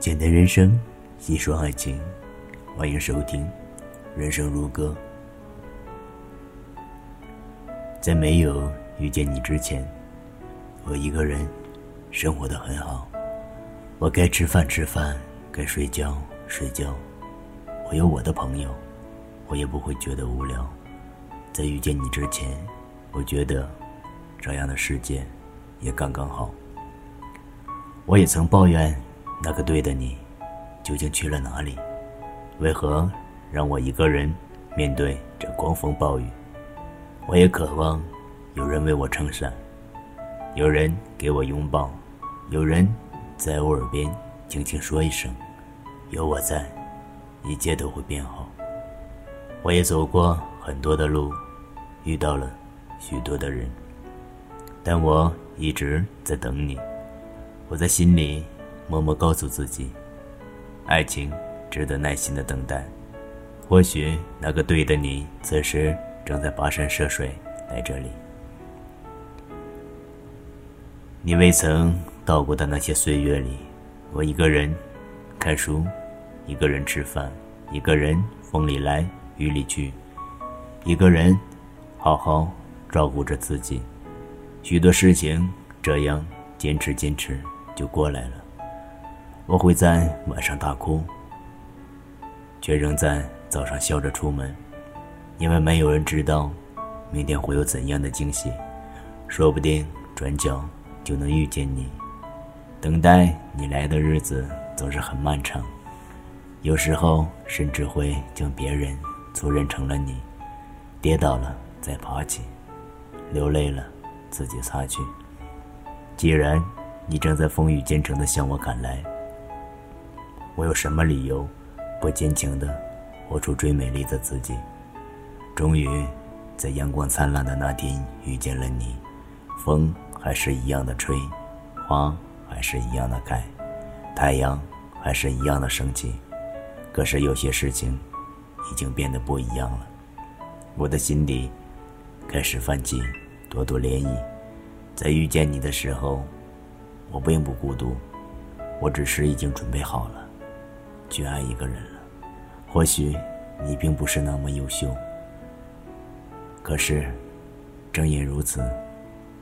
简单人生，细说爱情，欢迎收听《人生如歌》。在没有遇见你之前，我一个人生活的很好。我该吃饭吃饭，该睡觉睡觉。我有我的朋友，我也不会觉得无聊。在遇见你之前，我觉得这样的世界也刚刚好。我也曾抱怨。那个对的你，究竟去了哪里？为何让我一个人面对这狂风暴雨？我也渴望有人为我撑伞，有人给我拥抱，有人在我耳边轻轻说一声：“有我在，一切都会变好。”我也走过很多的路，遇到了许多的人，但我一直在等你。我在心里。默默告诉自己，爱情值得耐心的等待。或许那个对的你，此时正在跋山涉水来这里。你未曾到过的那些岁月里，我一个人看书，一个人吃饭，一个人风里来雨里去，一个人好好照顾着自己。许多事情这样坚持坚持就过来了。我会在晚上大哭，却仍在早上笑着出门，因为没有人知道明天会有怎样的惊喜，说不定转角就能遇见你。等待你来的日子总是很漫长，有时候甚至会将别人错认成了你。跌倒了再爬起，流泪了自己擦去。既然你正在风雨兼程的向我赶来。我有什么理由不坚强的活出最美丽的自己？终于，在阳光灿烂的那天遇见了你，风还是一样的吹，花还是一样的开，太阳还是一样的升起。可是有些事情已经变得不一样了。我的心底开始泛起朵朵涟漪。在遇见你的时候，我并不孤独，我只是已经准备好了。去爱一个人了，或许你并不是那么优秀，可是正因如此，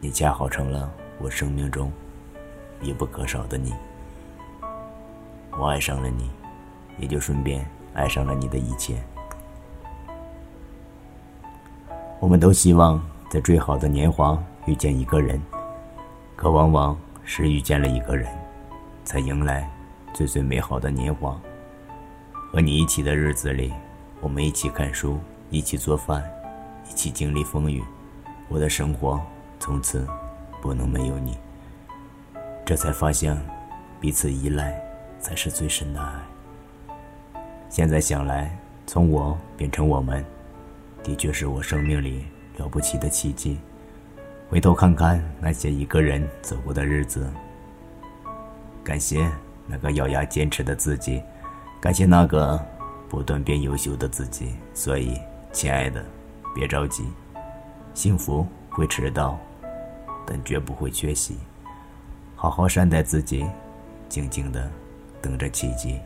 你恰好成了我生命中必不可少的你。我爱上了你，也就顺便爱上了你的一切。我们都希望在最好的年华遇见一个人，可往往是遇见了一个人，才迎来最最美好的年华。和你一起的日子里，我们一起看书，一起做饭，一起经历风雨。我的生活从此不能没有你。这才发现，彼此依赖才是最深的爱。现在想来，从我变成我们，的确是我生命里了不起的奇迹。回头看看那些一个人走过的日子，感谢那个咬牙坚持的自己。感谢那个不断变优秀的自己，所以，亲爱的，别着急，幸福会迟到，但绝不会缺席。好好善待自己，静静的等着奇迹。